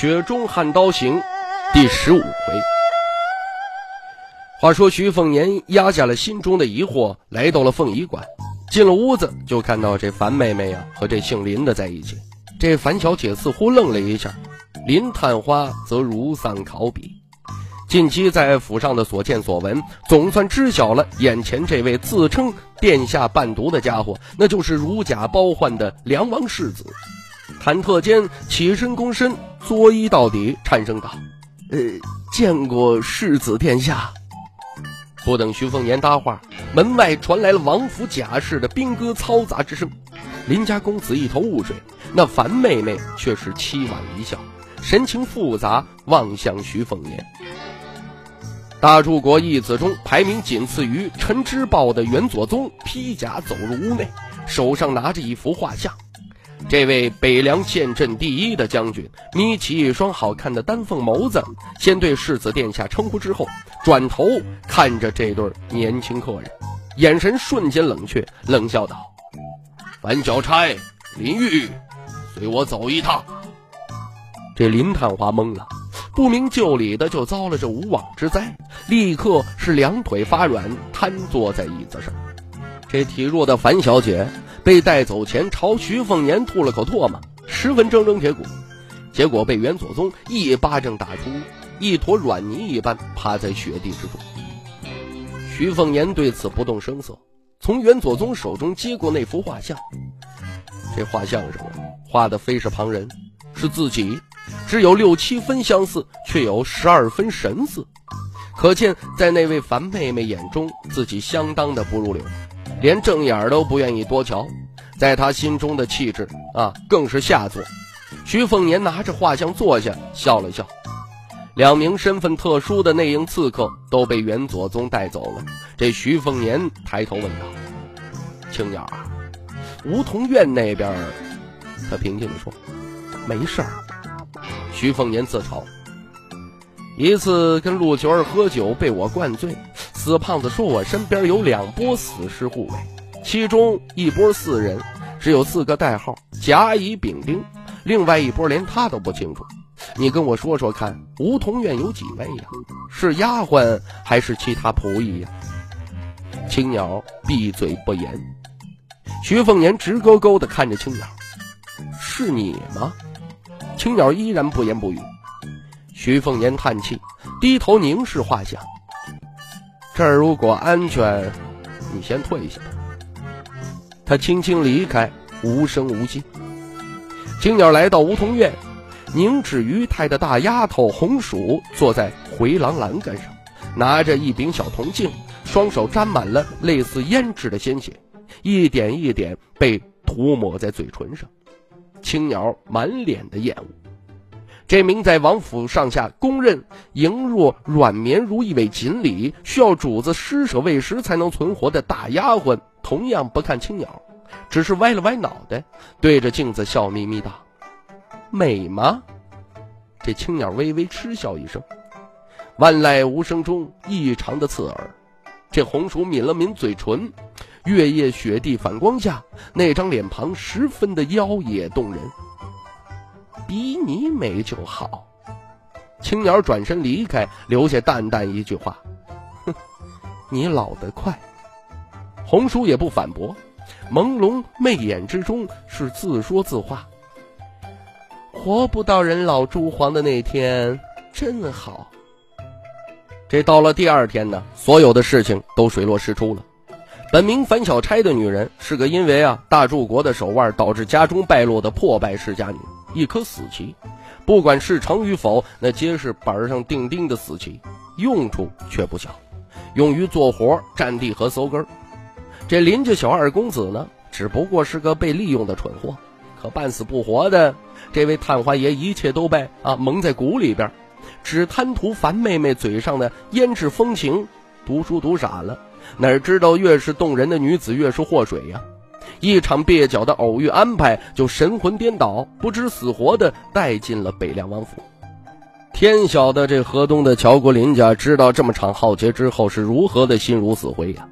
雪中悍刀行》第十五回。话说徐凤年压下了心中的疑惑，来到了凤仪馆。进了屋子，就看到这樊妹妹呀和这姓林的在一起。这樊小姐似乎愣了一下，林探花则如丧考妣。近期在府上的所见所闻，总算知晓了眼前这位自称殿下伴读的家伙，那就是如假包换的梁王世子。忐忑间起身躬身，作揖到底，颤声道：“呃，见过世子殿下。”不等徐凤年搭话，门外传来了王府贾氏的兵戈嘈杂之声。林家公子一头雾水，那樊妹妹却是凄婉一笑，神情复杂，望向徐凤年。大柱国义子中排名仅次于陈之豹的元左宗披甲走入屋内，手上拿着一幅画像。这位北凉县镇第一的将军眯起一双好看的丹凤眸子，先对世子殿下称呼，之后转头看着这对年轻客人，眼神瞬间冷却，冷笑道：“樊小钗、林玉，随我走一趟。”这林探花懵了。不明就里的就遭了这无妄之灾，立刻是两腿发软，瘫坐在椅子上。这体弱的樊小姐被带走前，朝徐凤年吐了口唾沫，十分铮铮铁骨，结果被元左宗一巴掌打出一坨软泥一般，趴在雪地之中。徐凤年对此不动声色，从元左宗手中接过那幅画像。这画像上画的非是旁人，是自己。只有六七分相似，却有十二分神似，可见在那位樊妹妹眼中，自己相当的不入流，连正眼都不愿意多瞧。在他心中的气质啊，更是下作。徐凤年拿着画像坐下，笑了笑。两名身份特殊的内应刺客都被元左宗带走了。这徐凤年抬头问道：“青鸟啊，梧桐院那边？”他平静地说：“没事儿。”徐凤年自嘲：“一次跟陆九儿喝酒，被我灌醉。死胖子说我身边有两波死尸护卫，其中一波四人，只有四个代号：甲、乙、丙、丁。另外一波连他都不清楚。你跟我说说看，梧桐院有几位呀？是丫鬟还是其他仆役呀？”青鸟闭嘴不言。徐凤年直勾勾地看着青鸟：“是你吗？”青鸟依然不言不语。徐凤年叹气，低头凝视画像。这儿如果安全，你先退下。他轻轻离开，无声无息。青鸟来到梧桐院，凝脂于态的大丫头红薯坐在回廊栏杆上，拿着一柄小铜镜，双手沾满了类似胭脂的鲜血，一点一点被涂抹在嘴唇上。青鸟满脸的厌恶。这名在王府上下公认羸弱软绵如一尾锦鲤，需要主子施舍喂食才能存活的大丫鬟，同样不看青鸟，只是歪了歪脑袋，对着镜子笑眯眯道：“美吗？”这青鸟微微嗤笑一声，万籁无声中异常的刺耳。这红薯抿了抿嘴唇。月夜雪地反光下，那张脸庞十分的妖冶动人。比你美就好。青鸟转身离开，留下淡淡一句话：“哼，你老得快。”红叔也不反驳，朦胧媚眼之中是自说自话：“活不到人老珠黄的那天，真好。”这到了第二天呢，所有的事情都水落石出了。本名樊小钗的女人是个因为啊大柱国的手腕导致家中败落的破败世家女，一颗死棋，不管事成与否，那皆是板上钉钉的死棋，用处却不小，用于做活、占地和搜根。这林家小二公子呢，只不过是个被利用的蠢货，可半死不活的这位探花爷一切都被啊蒙在鼓里边，只贪图樊妹妹嘴上的胭脂风情，读书读傻了，哪知道越是动人的女子越是祸水呀！一场蹩脚的偶遇安排，就神魂颠倒、不知死活的带进了北凉王府。天晓得这河东的乔国林家知道这么场浩劫之后是如何的心如死灰呀！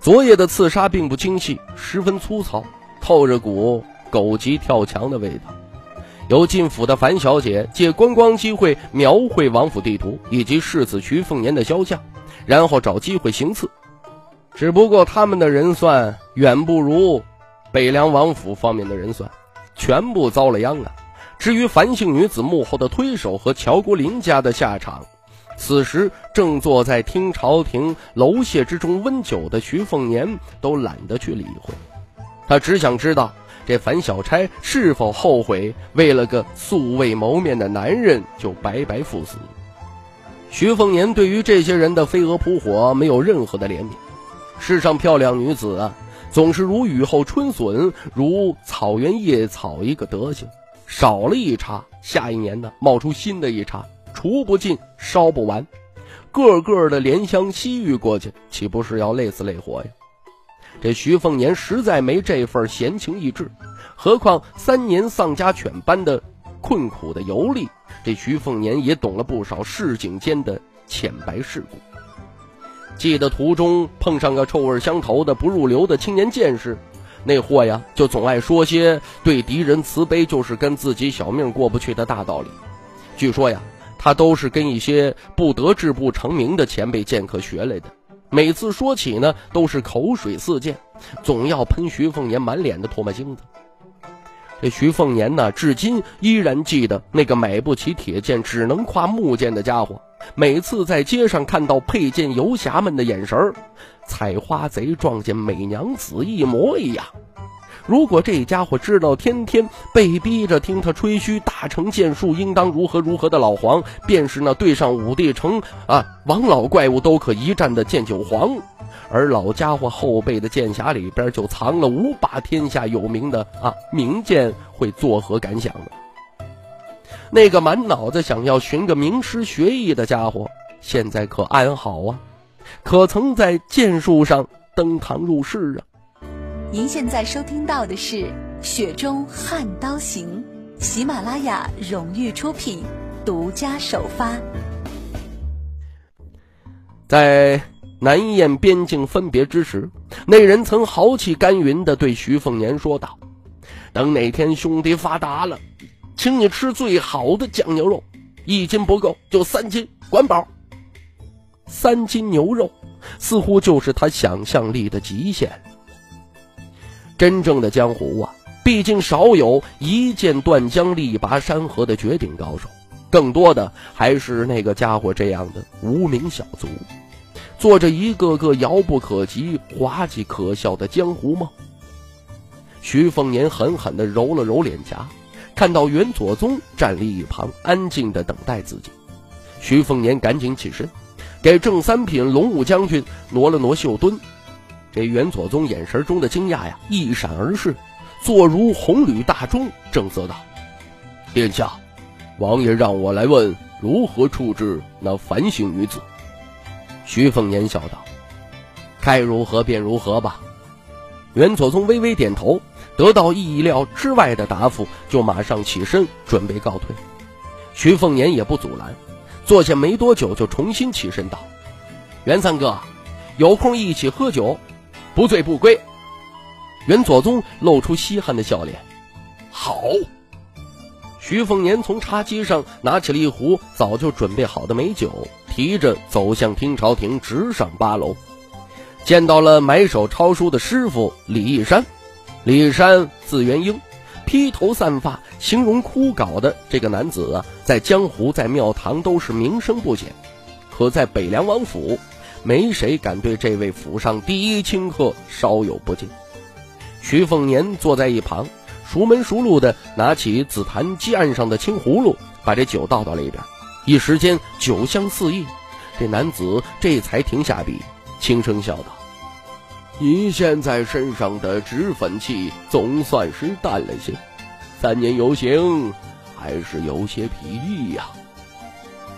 昨夜的刺杀并不精细，十分粗糙，透着股狗急跳墙的味道。由进府的樊小姐借观光机会描绘王府地图以及世子徐凤年的肖像，然后找机会行刺。只不过他们的人算远不如北凉王府方面的人算，全部遭了殃啊！至于樊姓女子幕后的推手和乔国林家的下场，此时正坐在听朝廷楼榭之中温酒的徐凤年都懒得去理会，他只想知道这樊小钗是否后悔为了个素未谋面的男人就白白赴死。徐凤年对于这些人的飞蛾扑火没有任何的怜悯，世上漂亮女子啊，总是如雨后春笋，如草原野草一个德行。少了一茬，下一年呢冒出新的一茬，除不尽，烧不完，个个的怜香惜玉过去，岂不是要累死累活呀？这徐凤年实在没这份闲情逸致，何况三年丧家犬般的困苦的游历，这徐凤年也懂了不少市井间的浅白世故。记得途中碰上个臭味相投的不入流的青年剑士。那货呀，就总爱说些对敌人慈悲就是跟自己小命过不去的大道理。据说呀，他都是跟一些不得志不成名的前辈剑客学来的。每次说起呢，都是口水四溅，总要喷徐凤年满脸的唾沫星子。这徐凤年呢，至今依然记得那个买不起铁剑只能挎木剑的家伙。每次在街上看到佩剑游侠们的眼神儿，采花贼撞见美娘子一模一样。如果这家伙知道天天被逼着听他吹嘘大成剑术应当如何如何的老黄，便是那对上五帝城啊王老怪物都可一战的剑九皇，而老家伙后背的剑匣里边就藏了五把天下有名的啊名剑，会作何感想呢？那个满脑子想要寻个名师学艺的家伙，现在可安好啊？可曾在剑术上登堂入室啊？您现在收听到的是《雪中悍刀行》，喜马拉雅荣誉出品，独家首发。在南燕边境分别之时，那人曾豪气干云的对徐凤年说道：“等哪天兄弟发达了。”请你吃最好的酱牛肉，一斤不够就三斤，管饱。三斤牛肉似乎就是他想象力的极限。真正的江湖啊，毕竟少有一剑断江、力拔山河的绝顶高手，更多的还是那个家伙这样的无名小卒，做着一个个遥不可及、滑稽可笑的江湖梦。徐凤年狠狠地揉了揉脸颊。看到袁左宗站立一旁，安静的等待自己，徐凤年赶紧起身，给正三品龙武将军挪了挪袖墩。这袁左宗眼神中的惊讶呀，一闪而逝，坐如红履大钟，正色道：“殿下，王爷让我来问如何处置那樊姓女子。”徐凤年笑道：“该如何便如何吧。”袁左宗微微点头。得到意料之外的答复，就马上起身准备告退。徐凤年也不阻拦，坐下没多久就重新起身道：“袁三哥，有空一起喝酒，不醉不归。”袁左宗露出稀罕的笑脸：“好。”徐凤年从茶几上拿起了一壶早就准备好的美酒，提着走向听朝廷，直上八楼，见到了买手抄书的师傅李义山。李山字元英，披头散发、形容枯槁的这个男子啊，在江湖、在庙堂都是名声不显，可在北凉王府，没谁敢对这位府上第一清客稍有不敬。徐凤年坐在一旁，熟门熟路的拿起紫檀几案上的青葫芦，把这酒倒到了一边，一时间酒香四溢。这男子这才停下笔，轻声笑道。你现在身上的脂粉气总算是淡了些，三年游行还是有些疲役呀。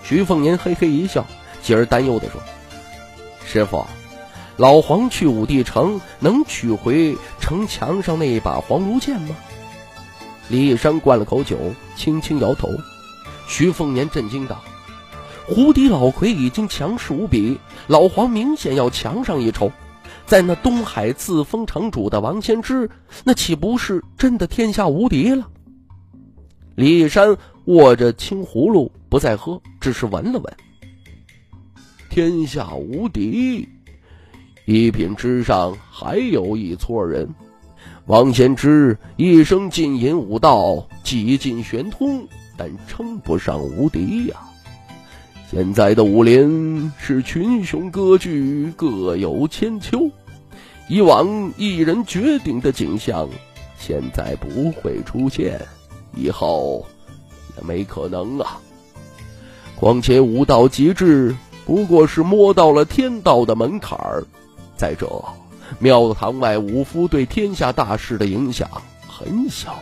徐凤年嘿嘿一笑，继而担忧地说：“师傅，老黄去武帝城能取回城墙上那一把黄芦剑吗？”李义山灌了口酒，轻轻摇头。徐凤年震惊道：“胡敌老魁已经强势无比，老黄明显要强上一筹。在那东海自封城主的王先知，那岂不是真的天下无敌了？”李义山握着青葫芦不再喝，只是闻了闻。天下无敌，一品之上还有一撮人。王先之一生浸淫武道，几近玄通，但称不上无敌呀。现在的武林是群雄割据，各有千秋。以往一人绝顶的景象，现在不会出现，以后也没可能啊。况且武道极致，不过是摸到了天道的门槛儿。再者，庙堂外武夫对天下大事的影响很小，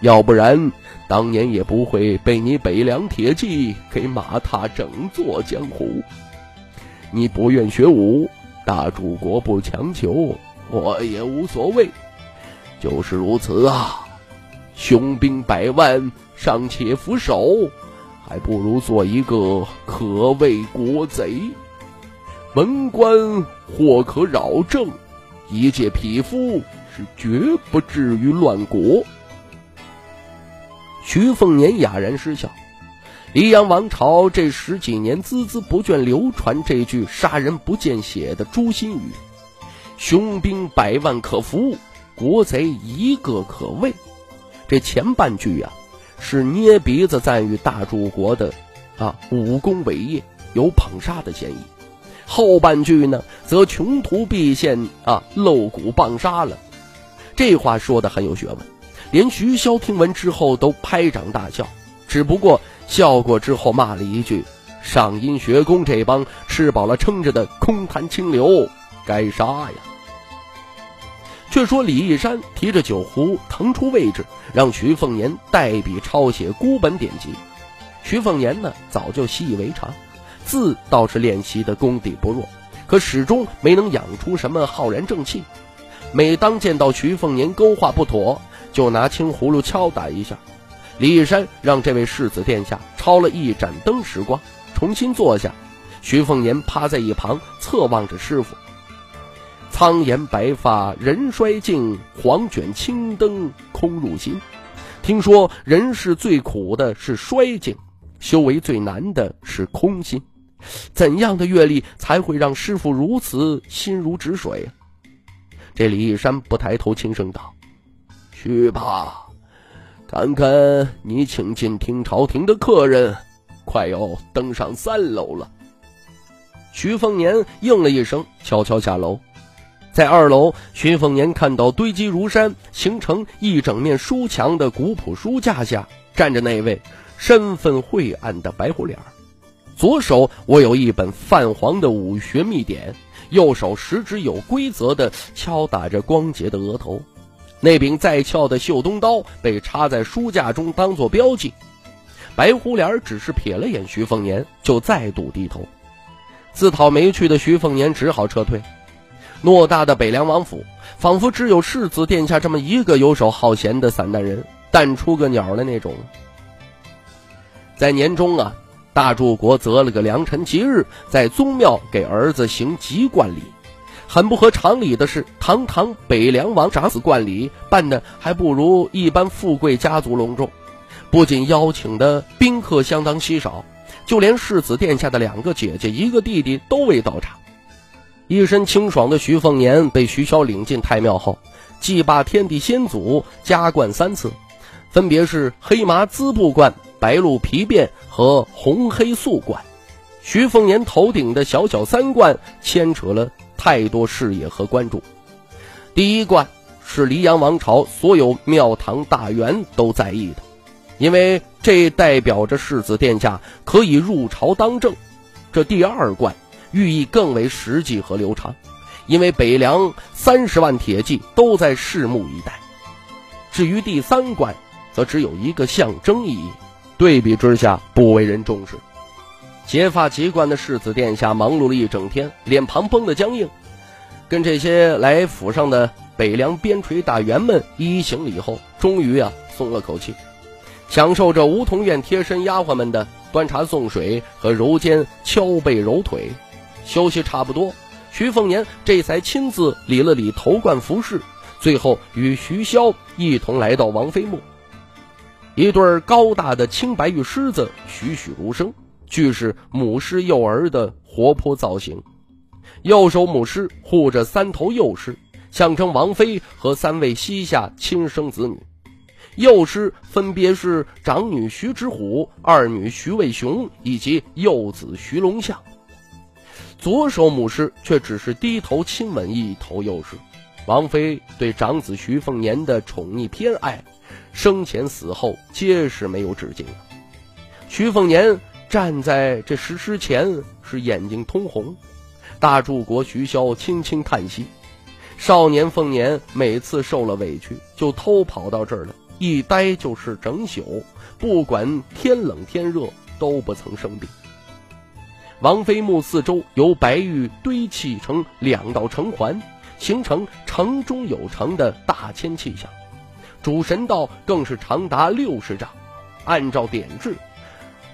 要不然当年也不会被你北凉铁骑给马踏整座江湖。你不愿学武，大主国不强求，我也无所谓。就是如此啊，雄兵百万尚且俯首，还不如做一个可畏国贼。文官或可扰政，一介匹夫是绝不至于乱国。徐凤年哑然失笑。黎阳王朝这十几年孜孜不倦流传这句“杀人不见血”的诛心语：“雄兵百万可服，国贼一个可畏。”这前半句呀，是捏鼻子赞誉大柱国的啊武功伟业，有捧杀的嫌疑。后半句呢，则穷途必现啊，露骨棒杀了。这话说的很有学问，连徐骁听闻之后都拍掌大笑。只不过笑过之后骂了一句：“上阴学宫这帮吃饱了撑着的空谈清流，该杀呀！”却说李义山提着酒壶腾出位置，让徐凤年代笔抄写孤本典籍。徐凤年呢，早就习以为常。字倒是练习的功底不弱，可始终没能养出什么浩然正气。每当见到徐凤年勾画不妥，就拿青葫芦敲打一下。李义山让这位世子殿下抄了一盏灯时光，重新坐下。徐凤年趴在一旁侧望着师傅。苍颜白发人衰尽，黄卷青灯空入心。听说人世最苦的是衰尽，修为最难的是空心。怎样的阅历才会让师傅如此心如止水？这李义山不抬头，轻声道：“去吧，看看你请进听朝廷的客人，快要登上三楼了。”徐凤年应了一声，悄悄下楼。在二楼，徐凤年看到堆积如山、形成一整面书墙的古朴书架下，站着那位身份晦暗的白虎脸儿。左手握有一本泛黄的武学秘典，右手食指有规则的敲打着光洁的额头。那柄再翘的绣东刀被插在书架中，当做标记。白虎脸只是瞥了眼徐凤年，就再度低头。自讨没趣的徐凤年只好撤退。偌大的北凉王府，仿佛只有世子殿下这么一个游手好闲的散淡人，淡出个鸟的那种。在年中啊。大柱国择了个良辰吉日，在宗庙给儿子行吉冠礼。很不合常理的是，堂堂北凉王长子冠礼办的还不如一般富贵家族隆重。不仅邀请的宾客相当稀少，就连世子殿下的两个姐姐、一个弟弟都未到场。一身清爽的徐凤年被徐骁领进太庙后，祭罢天地先祖，加冠三次，分别是黑麻滋布冠。白鹿皮鞭和红黑素冠，徐凤年头顶的小小三冠牵扯了太多视野和关注。第一冠是黎阳王朝所有庙堂大员都在意的，因为这代表着世子殿下可以入朝当政。这第二冠寓意更为实际和流畅，因为北凉三十万铁骑都在拭目以待。至于第三冠，则只有一个象征意义，对比之下不为人重视。结发籍贯的世子殿下忙碌了一整天，脸庞绷得僵硬，跟这些来府上的北凉边陲大员们一一行礼后，终于啊松了口气，享受着梧桐院贴身丫鬟们的端茶送水和揉肩敲背揉腿。休息差不多，徐凤年这才亲自理了理头冠服饰，最后与徐骁一同来到王妃墓。一对高大的青白玉狮子栩栩如生。俱是母狮幼儿的活泼造型，右手母狮护着三头幼狮，象征王妃和三位膝下亲生子女。幼狮分别是长女徐之虎、二女徐渭雄以及幼子徐龙象。左手母狮却只是低头亲吻一头幼狮。王妃对长子徐凤年的宠溺偏爱，生前死后皆是没有止境的。徐凤年。站在这石狮前，是眼睛通红。大柱国徐骁轻轻叹息：“少年凤年每次受了委屈，就偷跑到这儿来，一待就是整宿，不管天冷天热，都不曾生病。”王妃墓四周由白玉堆砌成两道城环，形成城中有城的大千气象。主神道更是长达六十丈，按照典制。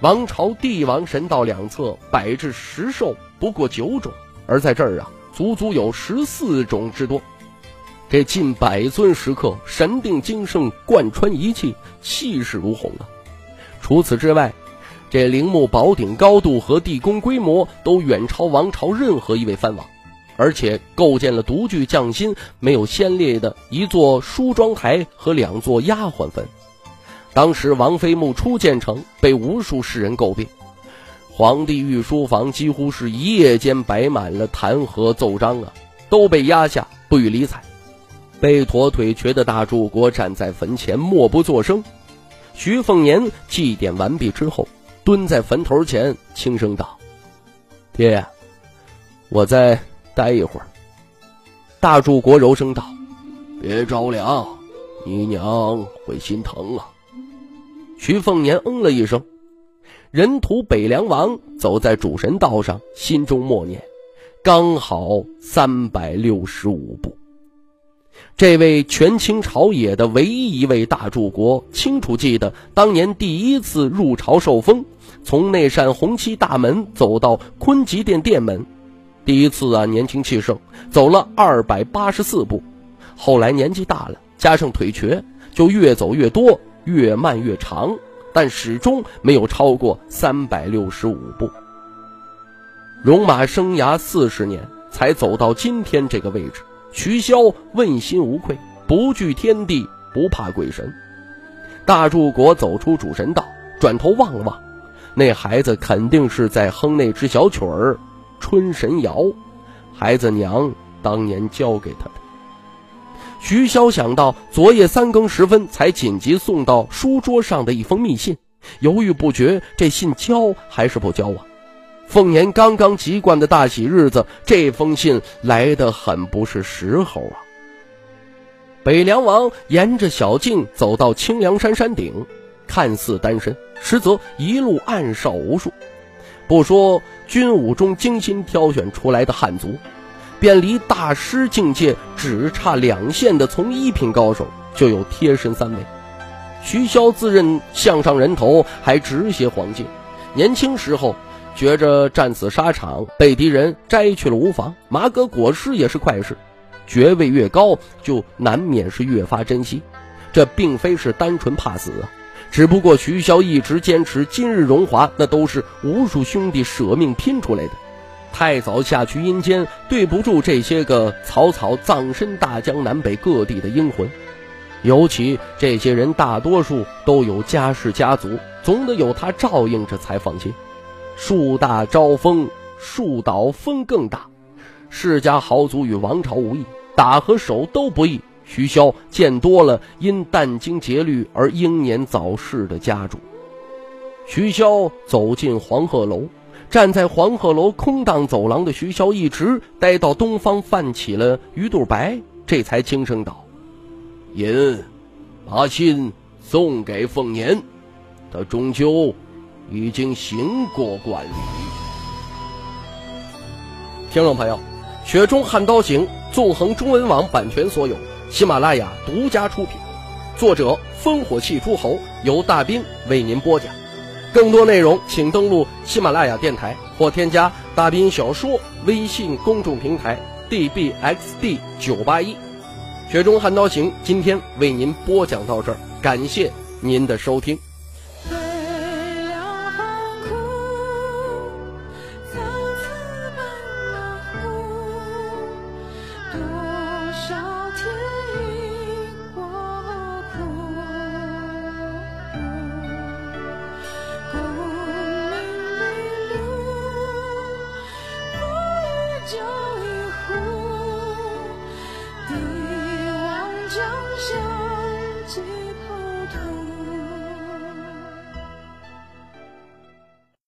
王朝帝王神道两侧摆置石兽不过九种，而在这儿啊，足足有十四种之多。这近百尊石刻，神定精圣，贯穿一气，气势如虹啊！除此之外，这陵墓宝顶高度和地宫规模都远超王朝任何一位藩王，而且构建了独具匠心、没有先例的一座梳妆台和两座丫鬟坟。当时王妃墓初建成，被无数世人诟病。皇帝御书房几乎是一夜间摆满了弹劾奏章啊，都被压下不予理睬。被驼腿瘸的大柱国站在坟前默不作声。徐凤年祭奠完毕之后，蹲在坟头前轻声道：“爹，我再待一会儿。”大柱国柔声道：“别着凉，你娘会心疼啊。”徐凤年嗯了一声，人屠北凉王走在主神道上，心中默念：“刚好三百六十五步。”这位权倾朝野的唯一一位大柱国，清楚记得当年第一次入朝受封，从那扇红漆大门走到坤极殿殿门，第一次啊，年轻气盛，走了二百八十四步，后来年纪大了，加上腿瘸，就越走越多。越慢越长，但始终没有超过三百六十五步。戎马生涯四十年，才走到今天这个位置。徐骁问心无愧，不惧天地，不怕鬼神。大柱国走出主神道，转头望了望，那孩子肯定是在哼那支小曲儿《春神谣》，孩子娘当年教给他的。徐骁想到昨夜三更时分才紧急送到书桌上的一封密信，犹豫不决，这信交还是不交啊？凤年刚刚籍贯的大喜日子，这封信来得很不是时候啊！北凉王沿着小径走到清凉山山顶，看似单身，实则一路暗哨无数。不说军武中精心挑选出来的汉族。便离大师境界只差两线的从一品高手，就有贴身三位。徐骁自认项上人头，还直些黄金。年轻时候觉着战死沙场被敌人摘去了无妨，马革裹尸也是快事。爵位越高，就难免是越发珍惜。这并非是单纯怕死，只不过徐骁一直坚持今日荣华，那都是无数兄弟舍命拼出来的。太早下去阴间，对不住这些个草草葬身大江南北各地的英魂。尤其这些人大多数都有家世家族，总得有他照应着才放心。树大招风，树倒风更大。世家豪族与王朝无异，打和守都不易。徐骁见多了因殚精竭虑而英年早逝的家主。徐骁走进黄鹤楼。站在黄鹤楼空荡走廊的徐骁，一直待到东方泛起了鱼肚白，这才轻声道：“银，把信送给凤年，他终究已经行过管理。听众朋友，《雪中悍刀行》纵横中文网版权所有，喜马拉雅独家出品，作者烽火戏诸侯，由大兵为您播讲。更多内容请登录喜马拉雅电台或添加大兵小说微信公众平台 dbxd 九八一。雪中悍刀行今天为您播讲到这儿，感谢您的收听。